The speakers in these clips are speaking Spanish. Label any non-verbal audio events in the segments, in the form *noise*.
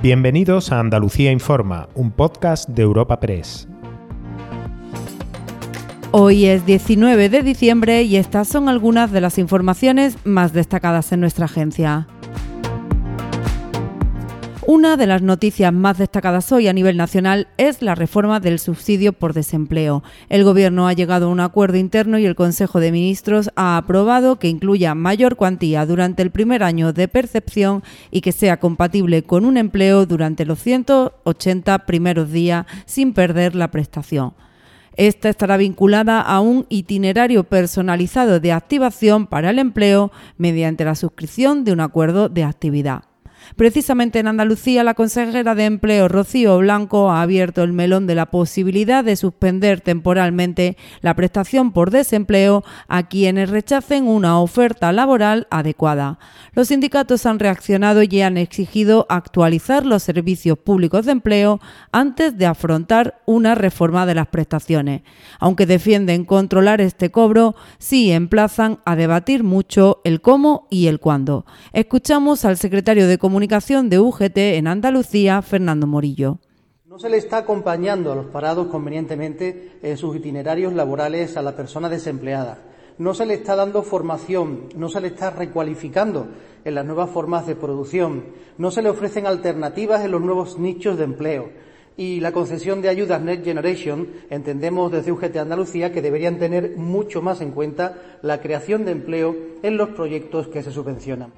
Bienvenidos a Andalucía Informa, un podcast de Europa Press. Hoy es 19 de diciembre y estas son algunas de las informaciones más destacadas en nuestra agencia. Una de las noticias más destacadas hoy a nivel nacional es la reforma del subsidio por desempleo. El Gobierno ha llegado a un acuerdo interno y el Consejo de Ministros ha aprobado que incluya mayor cuantía durante el primer año de percepción y que sea compatible con un empleo durante los 180 primeros días sin perder la prestación. Esta estará vinculada a un itinerario personalizado de activación para el empleo mediante la suscripción de un acuerdo de actividad. Precisamente en Andalucía, la consejera de Empleo, Rocío Blanco, ha abierto el melón de la posibilidad de suspender temporalmente la prestación por desempleo a quienes rechacen una oferta laboral adecuada. Los sindicatos han reaccionado y han exigido actualizar los servicios públicos de empleo antes de afrontar una reforma de las prestaciones. Aunque defienden controlar este cobro, sí emplazan a debatir mucho el cómo y el cuándo. Escuchamos al secretario de Comunicación de UGT en Andalucía, Fernando Morillo. No se le está acompañando a los parados convenientemente en sus itinerarios laborales a la persona desempleada. No se le está dando formación, no se le está recualificando en las nuevas formas de producción, no se le ofrecen alternativas en los nuevos nichos de empleo. Y la concesión de ayudas Next Generation, entendemos desde UGT Andalucía que deberían tener mucho más en cuenta la creación de empleo en los proyectos que se subvencionan.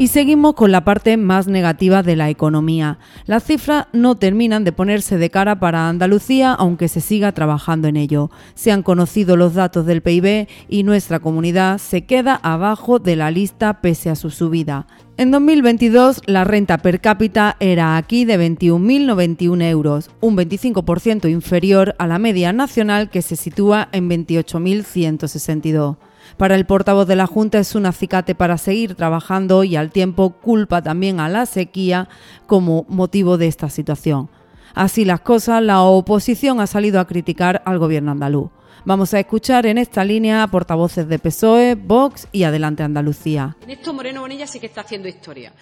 Y seguimos con la parte más negativa de la economía. Las cifras no terminan de ponerse de cara para Andalucía, aunque se siga trabajando en ello. Se han conocido los datos del PIB y nuestra comunidad se queda abajo de la lista pese a su subida. En 2022 la renta per cápita era aquí de 21.091 euros, un 25% inferior a la media nacional que se sitúa en 28.162. Para el portavoz de la Junta es un acicate para seguir trabajando y al tiempo culpa también a la sequía como motivo de esta situación. Así las cosas, la oposición ha salido a criticar al gobierno andaluz. Vamos a escuchar en esta línea a portavoces de PSOE, Vox y Adelante Andalucía. En esto Moreno Bonilla sí que está haciendo historia.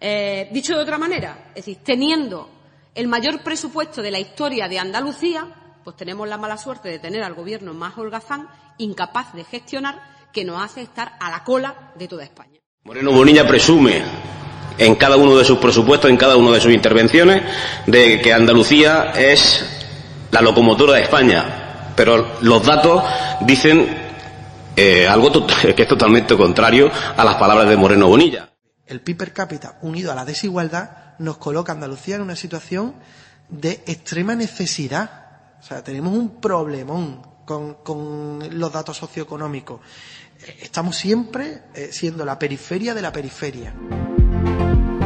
Eh, dicho de otra manera, es decir, teniendo el mayor presupuesto de la historia de Andalucía, pues tenemos la mala suerte de tener al gobierno más holgazán, incapaz de gestionar que nos hace estar a la cola de toda España. Moreno Bonilla presume en cada uno de sus presupuestos, en cada una de sus intervenciones, de que Andalucía es la locomotora de España. Pero los datos dicen eh, algo *laughs* que es totalmente contrario a las palabras de Moreno Bonilla. El PIB per cápita unido a la desigualdad nos coloca a Andalucía en una situación de extrema necesidad. O sea, tenemos un problemón con, con los datos socioeconómicos estamos siempre eh, siendo la periferia de la periferia.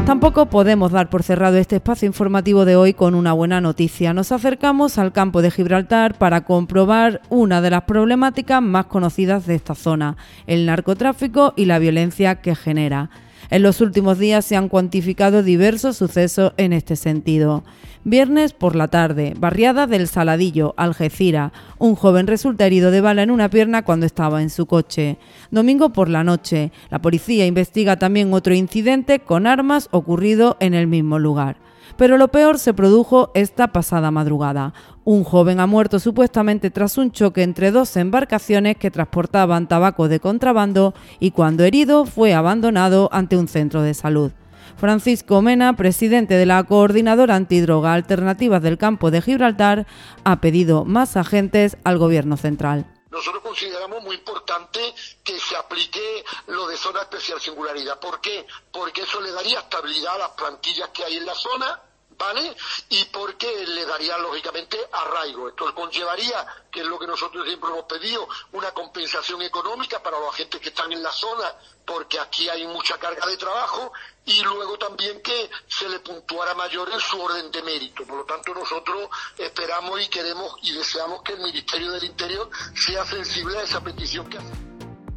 Tampoco podemos dar por cerrado este espacio informativo de hoy con una buena noticia. Nos acercamos al campo de Gibraltar para comprobar una de las problemáticas más conocidas de esta zona, el narcotráfico y la violencia que genera. En los últimos días se han cuantificado diversos sucesos en este sentido. Viernes por la tarde, barriada del Saladillo, Algeciras. Un joven resulta herido de bala en una pierna cuando estaba en su coche. Domingo por la noche, la policía investiga también otro incidente con armas ocurrido en el mismo lugar. Pero lo peor se produjo esta pasada madrugada. Un joven ha muerto supuestamente tras un choque entre dos embarcaciones que transportaban tabaco de contrabando y cuando herido fue abandonado ante un centro de salud. Francisco Mena, presidente de la Coordinadora Antidroga Alternativas del Campo de Gibraltar, ha pedido más agentes al Gobierno central. Nosotros consideramos muy importante que se aplique lo de zona especial singularidad. ¿Por qué? Porque eso le daría estabilidad a las plantillas que hay en la zona ¿vale? Y porque le daría, lógicamente, arraigo. Esto conllevaría, que es lo que nosotros siempre hemos pedido, una compensación económica para los agentes que están en la zona, porque aquí hay mucha carga de trabajo, y luego también que se le puntuara mayor en su orden de mérito. Por lo tanto, nosotros esperamos y queremos y deseamos que el Ministerio del Interior sea sensible a esa petición que hace.